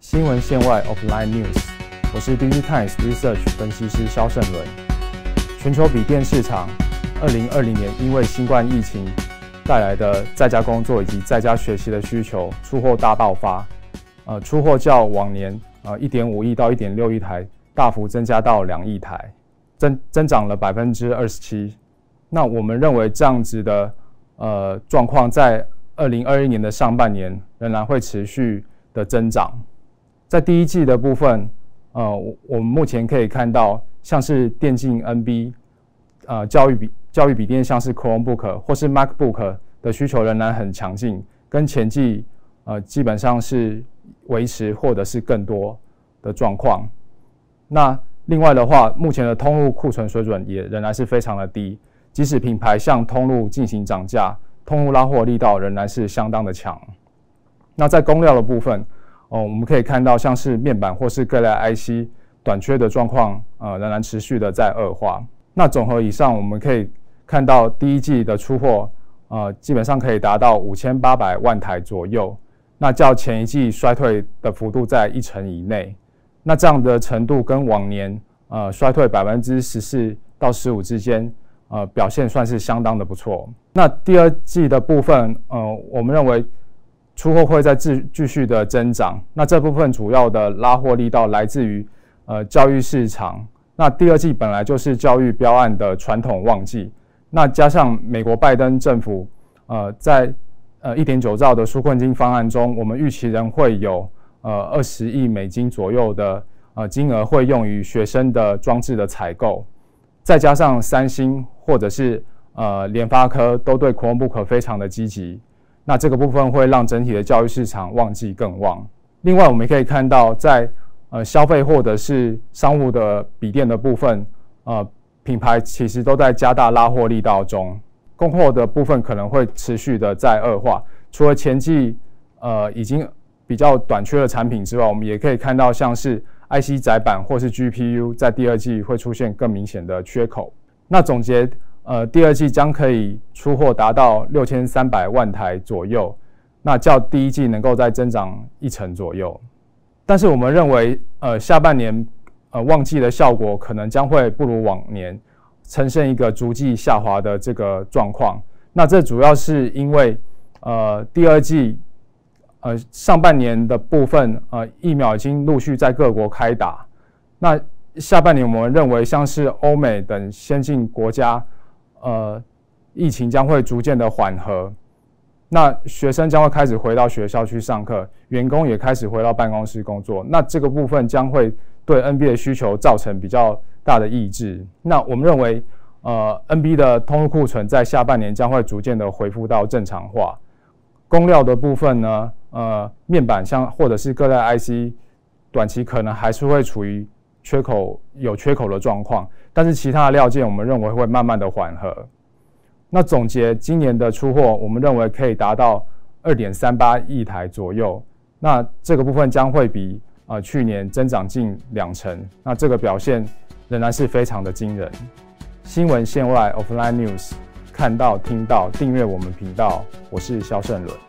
新闻线外 （Offline News），我是 DG Times Research 分析师肖胜伦。全球笔电市场，二零二零年因为新冠疫情带来的在家工作以及在家学习的需求，出货大爆发。呃，出货较往年呃一点五亿到一点六亿台，大幅增加到两亿台，增增长了百分之二十七。那我们认为这样子的呃状况，在二零二一年的上半年仍然会持续的增长。在第一季的部分，呃，我们目前可以看到，像是电竞 NB，呃，教育笔教育笔电，像是 Chromebook 或是 MacBook 的需求仍然很强劲，跟前季呃基本上是维持或者是更多的状况。那另外的话，目前的通路库存水准也仍然是非常的低，即使品牌向通路进行涨价，通路拉货力道仍然是相当的强。那在供料的部分。哦，我们可以看到，像是面板或是各类 IC 短缺的状况，呃，仍然持续的在恶化。那总和以上，我们可以看到第一季的出货，呃，基本上可以达到五千八百万台左右。那较前一季衰退的幅度在一成以内。那这样的程度跟往年，呃，衰退百分之十四到十五之间，呃，表现算是相当的不错。那第二季的部分，呃，我们认为。出货会在继继续的增长，那这部分主要的拉货力道来自于呃教育市场。那第二季本来就是教育标案的传统旺季，那加上美国拜登政府呃在呃一点九兆的纾困金方案中，我们预期仍会有呃二十亿美金左右的呃金额会用于学生的装置的采购，再加上三星或者是呃联发科都对 Chromebook 非常的积极。那这个部分会让整体的教育市场旺季更旺。另外，我们也可以看到，在呃消费或者是商务的笔电的部分，呃品牌其实都在加大拉货力道中，供货的部分可能会持续的在恶化。除了前季呃已经比较短缺的产品之外，我们也可以看到像是 IC 载板或是 GPU 在第二季会出现更明显的缺口。那总结。呃，第二季将可以出货达到六千三百万台左右，那较第一季能够再增长一成左右。但是我们认为，呃，下半年呃旺季的效果可能将会不如往年，呈现一个逐季下滑的这个状况。那这主要是因为，呃，第二季呃上半年的部分，呃疫苗已经陆续在各国开打，那下半年我们认为像是欧美等先进国家。呃，疫情将会逐渐的缓和，那学生将会开始回到学校去上课，员工也开始回到办公室工作，那这个部分将会对 NB 的需求造成比较大的抑制。那我们认为，呃，NB 的通路库存在下半年将会逐渐的恢复到正常化。供料的部分呢，呃，面板像或者是各代 IC，短期可能还是会处于。缺口有缺口的状况，但是其他的料件我们认为会慢慢的缓和。那总结今年的出货，我们认为可以达到二点三八亿台左右。那这个部分将会比呃去年增长近两成。那这个表现仍然是非常的惊人。新闻线外 Offline News，看到听到订阅我们频道，我是肖胜伦。